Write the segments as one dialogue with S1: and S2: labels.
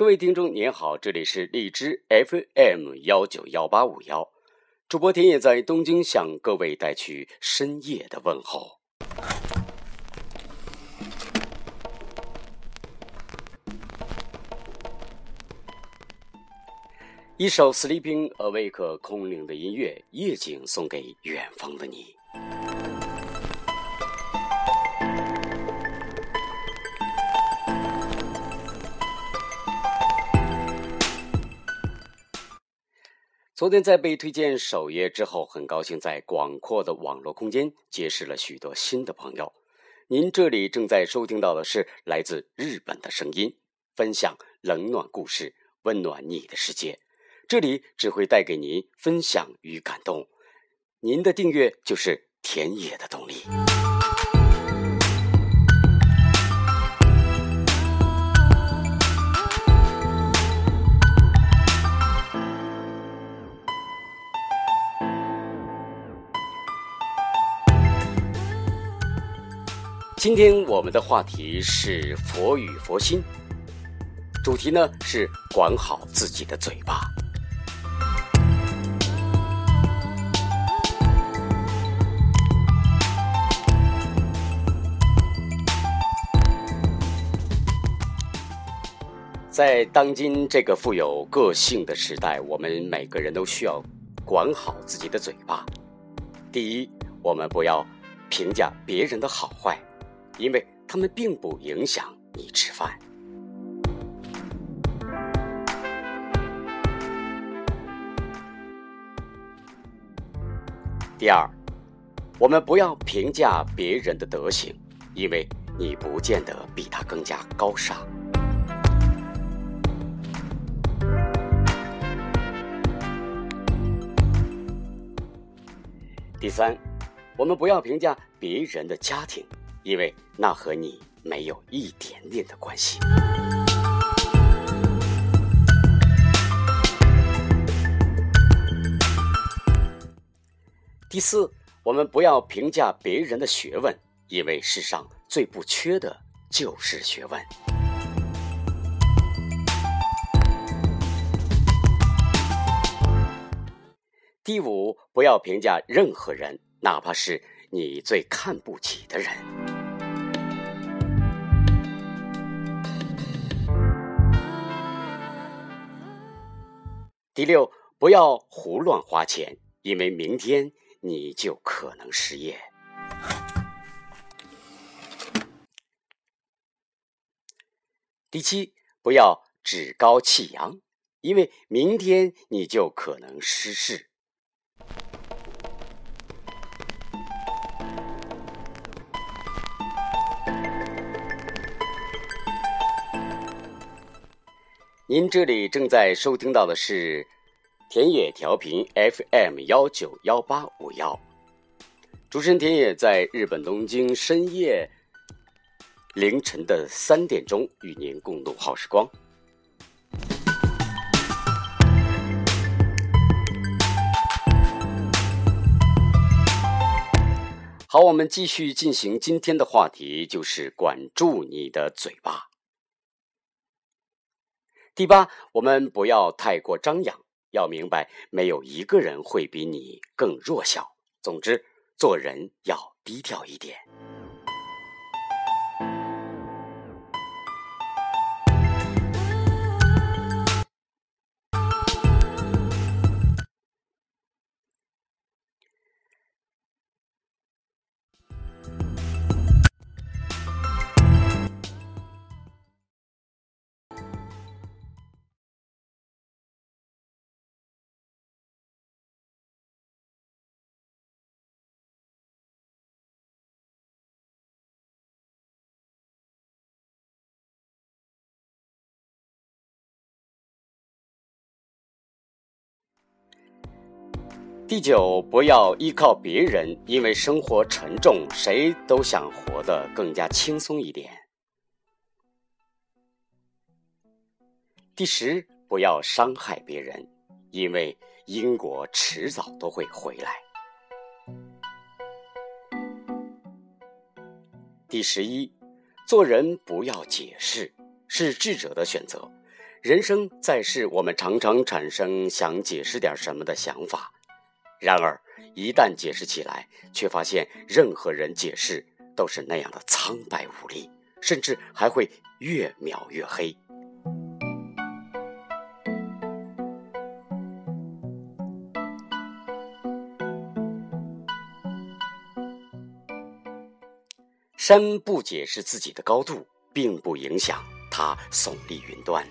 S1: 各位听众您好，这里是荔枝 FM 幺九幺八五幺，主播田野在东京向各位带去深夜的问候。一首《Sleeping Awake》空灵的音乐，夜景送给远方的你。昨天在被推荐首页之后，很高兴在广阔的网络空间结识了许多新的朋友。您这里正在收听到的是来自日本的声音，分享冷暖故事，温暖你的世界。这里只会带给您分享与感动。您的订阅就是田野的动力。今天我们的话题是佛语佛心，主题呢是管好自己的嘴巴。在当今这个富有个性的时代，我们每个人都需要管好自己的嘴巴。第一，我们不要评价别人的好坏。因为他们并不影响你吃饭。第二，我们不要评价别人的德行，因为你不见得比他更加高尚。第三，我们不要评价别人的家庭。因为那和你没有一点点的关系。第四，我们不要评价别人的学问，因为世上最不缺的就是学问。第五，不要评价任何人，哪怕是你最看不起的人。第六，不要胡乱花钱，因为明天你就可能失业。第七，不要趾高气扬，因为明天你就可能失势。您这里正在收听到的是田野调频 FM 幺九幺八五幺，主持人田野在日本东京深夜凌晨的三点钟与您共度好时光。好，我们继续进行今天的话题，就是管住你的嘴巴。第八，我们不要太过张扬，要明白，没有一个人会比你更弱小。总之，做人要低调一点。第九，不要依靠别人，因为生活沉重，谁都想活得更加轻松一点。第十，不要伤害别人，因为因果迟早都会回来。第十一，做人不要解释，是智者的选择。人生在世，我们常常产生想解释点什么的想法，然而一旦解释起来，却发现任何人解释都是那样的苍白无力，甚至还会越描越黑。山不解释自己的高度，并不影响它耸立云端。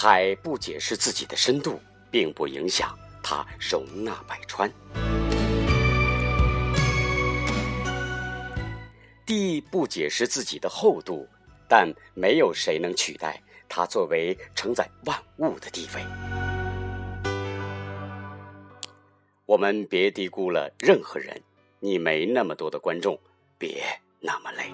S1: 海不解释自己的深度，并不影响它容纳百川；地不解释自己的厚度，但没有谁能取代它作为承载万物的地位。我们别低估了任何人，你没那么多的观众，别那么累。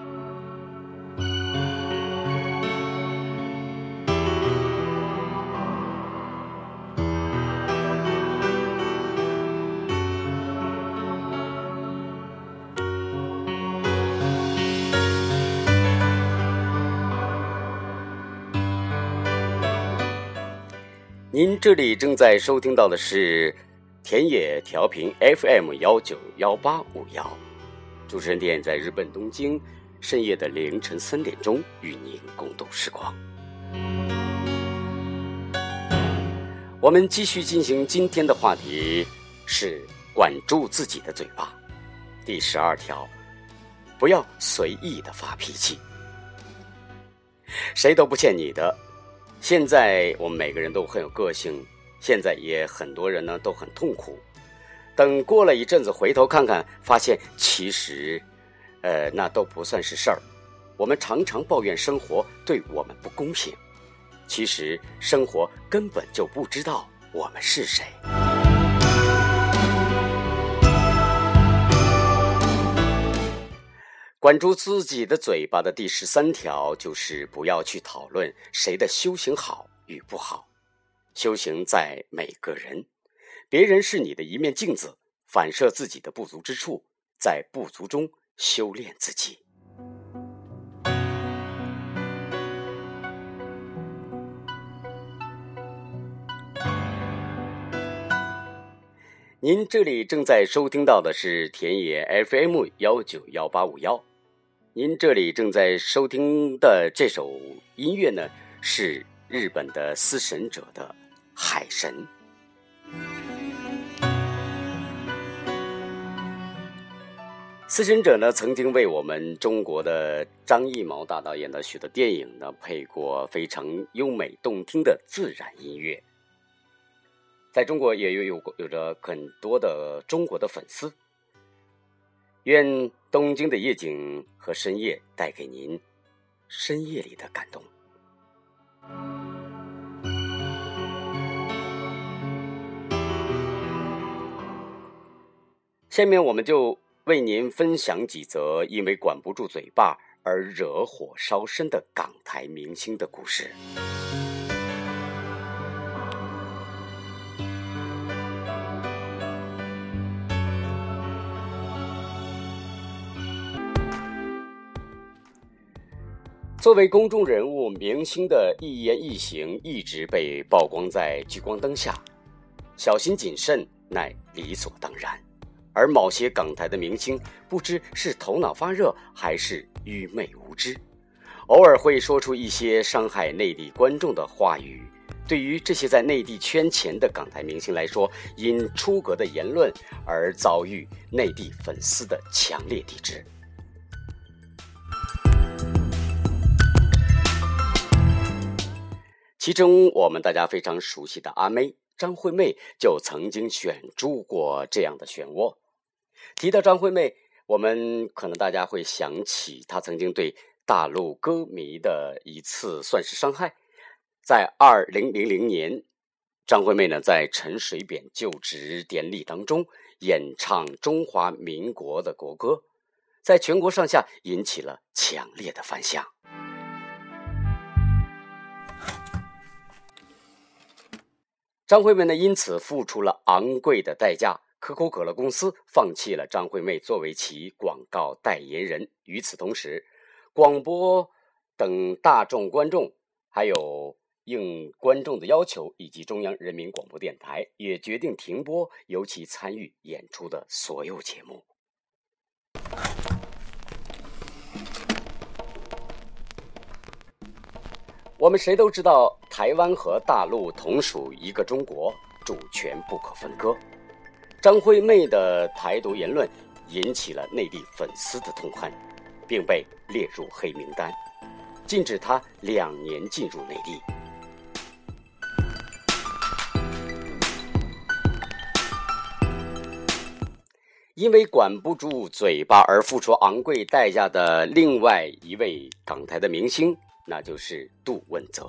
S1: 您这里正在收听到的是田野调频 FM 幺九幺八五幺，主持人点在日本东京深夜的凌晨三点钟与您共度时光。我们继续进行今天的话题是管住自己的嘴巴。第十二条，不要随意的发脾气，谁都不欠你的。现在我们每个人都很有个性，现在也很多人呢都很痛苦。等过了一阵子回头看看，发现其实，呃，那都不算是事儿。我们常常抱怨生活对我们不公平，其实生活根本就不知道我们是谁。管住自己的嘴巴的第十三条就是不要去讨论谁的修行好与不好，修行在每个人，别人是你的一面镜子，反射自己的不足之处，在不足中修炼自己。您这里正在收听到的是田野 FM 幺九幺八五幺。您这里正在收听的这首音乐呢，是日本的司神者的《海神》。司神者呢，曾经为我们中国的张艺谋大导演的许多电影呢，配过非常优美动听的自然音乐，在中国也有有有着很多的中国的粉丝。愿东京的夜景和深夜带给您深夜里的感动。下面我们就为您分享几则因为管不住嘴巴而惹火烧身的港台明星的故事。作为公众人物，明星的一言一行一直被曝光在聚光灯下，小心谨慎乃理所当然。而某些港台的明星，不知是头脑发热还是愚昧无知，偶尔会说出一些伤害内地观众的话语。对于这些在内地圈钱的港台明星来说，因出格的言论而遭遇内地粉丝的强烈抵制。其中，我们大家非常熟悉的阿妹张惠妹就曾经选住过这样的漩涡。提到张惠妹，我们可能大家会想起她曾经对大陆歌迷的一次算是伤害。在二零零零年，张惠妹呢在陈水扁就职典礼当中演唱中华民国的国歌，在全国上下引起了强烈的反响。张惠妹呢，因此付出了昂贵的代价。可口可乐公司放弃了张惠妹作为其广告代言人。与此同时，广播等大众观众，还有应观众的要求，以及中央人民广播电台也决定停播由其参与演出的所有节目。我们谁都知道，台湾和大陆同属一个中国，主权不可分割。张惠妹的台独言论引起了内地粉丝的痛恨，并被列入黑名单，禁止她两年进入内地。因为管不住嘴巴而付出昂贵代价的另外一位港台的明星。那就是杜汶泽。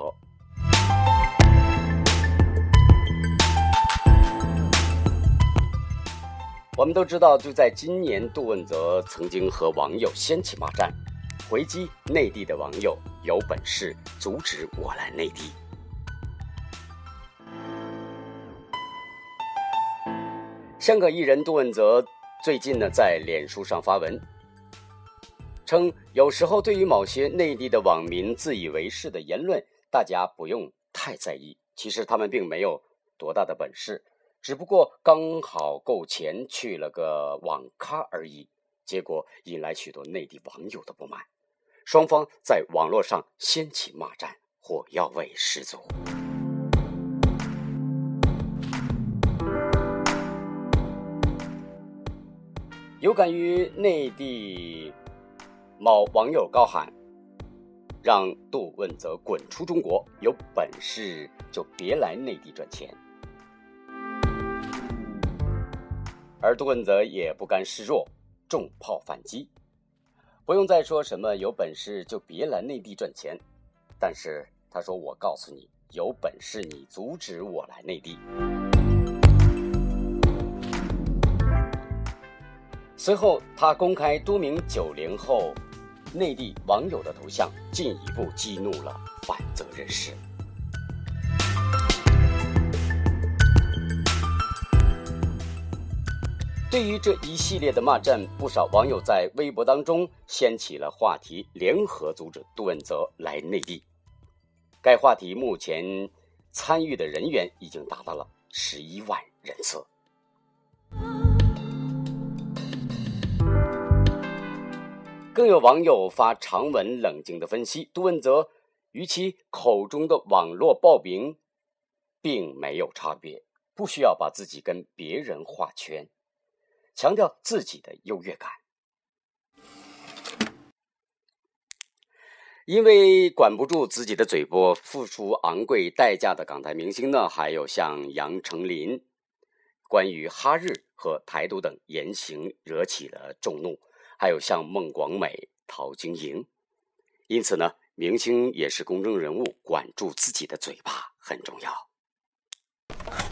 S1: 我们都知道，就在今年，杜汶泽曾经和网友掀起骂战，回击内地的网友有本事阻止我来内地。香港艺人杜汶泽最近呢，在脸书上发文。称有时候对于某些内地的网民自以为是的言论，大家不用太在意。其实他们并没有多大的本事，只不过刚好够钱去了个网咖而已。结果引来许多内地网友的不满，双方在网络上掀起骂战，火药味十足。有感于内地。某网友高喊：“让杜汶泽滚出中国！有本事就别来内地赚钱。”而杜汶泽也不甘示弱，重炮反击：“不用再说什么有本事就别来内地赚钱。”但是他说：“我告诉你，有本事你阻止我来内地。”随后，他公开多名九零后。内地网友的头像进一步激怒了反泽人士。对于这一系列的骂战，不少网友在微博当中掀起了话题，联合阻止杜汶泽来内地。该话题目前参与的人员已经达到了十一万人次。更有网友发长文冷静的分析，杜汶泽与其口中的网络暴民并没有差别，不需要把自己跟别人划圈，强调自己的优越感。因为管不住自己的嘴巴，付出昂贵代价的港台明星呢，还有像杨丞琳，关于哈日和台独等言行惹起了众怒。还有像孟广美、陶晶莹，因此呢，明星也是公众人物，管住自己的嘴巴很重要。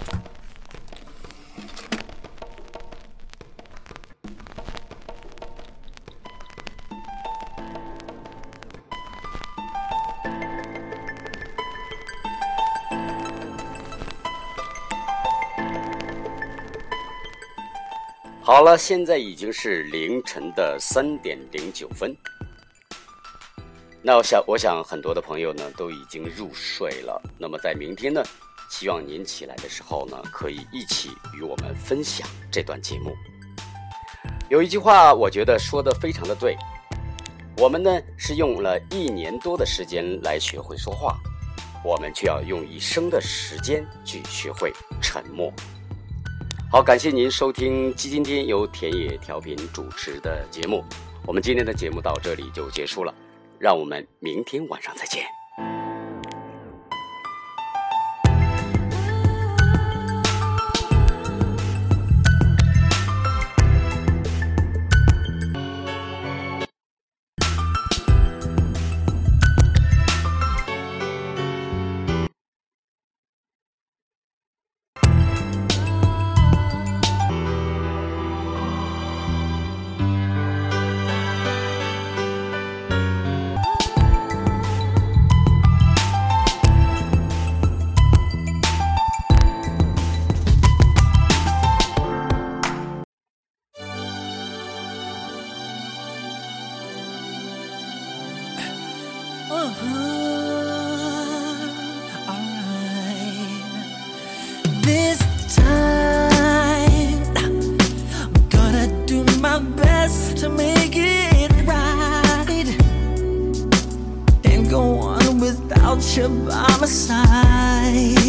S1: 好了，现在已经是凌晨的三点零九分。那我想，我想很多的朋友呢都已经入睡了。那么在明天呢，希望您起来的时候呢，可以一起与我们分享这段节目。有一句话，我觉得说的非常的对。我们呢是用了一年多的时间来学会说话，我们却要用一生的时间去学会沉默。好，感谢您收听基金天由田野调频主持的节目。我们今天的节目到这里就结束了，让我们明天晚上再见。
S2: You by my side.